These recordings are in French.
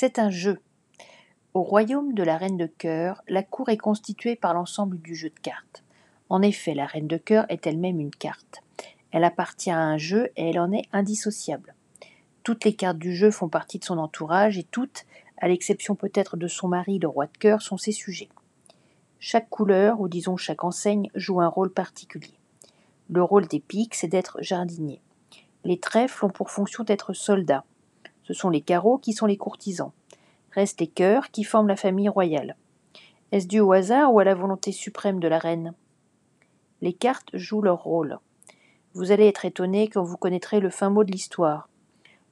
C'est un jeu. Au royaume de la reine de cœur, la cour est constituée par l'ensemble du jeu de cartes. En effet, la reine de cœur est elle-même une carte. Elle appartient à un jeu et elle en est indissociable. Toutes les cartes du jeu font partie de son entourage et toutes, à l'exception peut-être de son mari, le roi de cœur, sont ses sujets. Chaque couleur, ou disons chaque enseigne, joue un rôle particulier. Le rôle des piques, c'est d'être jardinier. Les trèfles ont pour fonction d'être soldats. Ce sont les carreaux qui sont les courtisans. Restent les cœurs qui forment la famille royale. Est-ce dû au hasard ou à la volonté suprême de la reine? Les cartes jouent leur rôle. Vous allez être étonné quand vous connaîtrez le fin mot de l'histoire.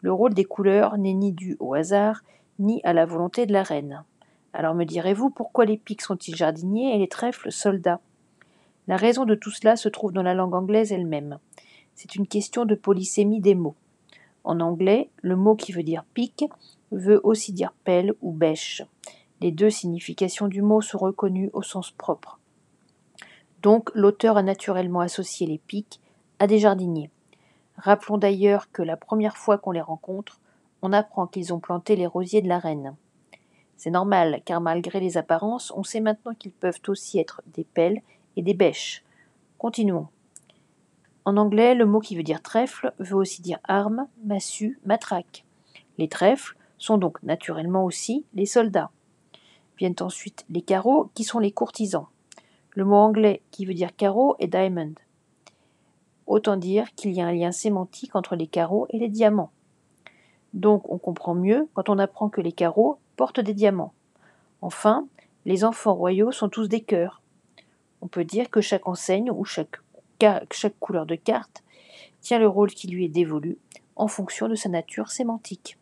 Le rôle des couleurs n'est ni dû au hasard, ni à la volonté de la reine. Alors me direz-vous pourquoi les pics sont-ils jardiniers et les trèfles soldats? La raison de tout cela se trouve dans la langue anglaise elle-même. C'est une question de polysémie des mots. En anglais, le mot qui veut dire pique veut aussi dire pelle ou bêche. Les deux significations du mot sont reconnues au sens propre. Donc l'auteur a naturellement associé les piques à des jardiniers. Rappelons d'ailleurs que la première fois qu'on les rencontre, on apprend qu'ils ont planté les rosiers de la reine. C'est normal, car malgré les apparences, on sait maintenant qu'ils peuvent aussi être des pelles et des bêches. Continuons. En anglais, le mot qui veut dire trèfle veut aussi dire arme, massue, matraque. Les trèfles sont donc naturellement aussi les soldats. Viennent ensuite les carreaux, qui sont les courtisans. Le mot anglais qui veut dire carreau est diamond. Autant dire qu'il y a un lien sémantique entre les carreaux et les diamants. Donc on comprend mieux quand on apprend que les carreaux portent des diamants. Enfin, les enfants royaux sont tous des cœurs. On peut dire que chaque enseigne ou chaque, chaque couleur de carte tient le rôle qui lui est dévolu en fonction de sa nature sémantique.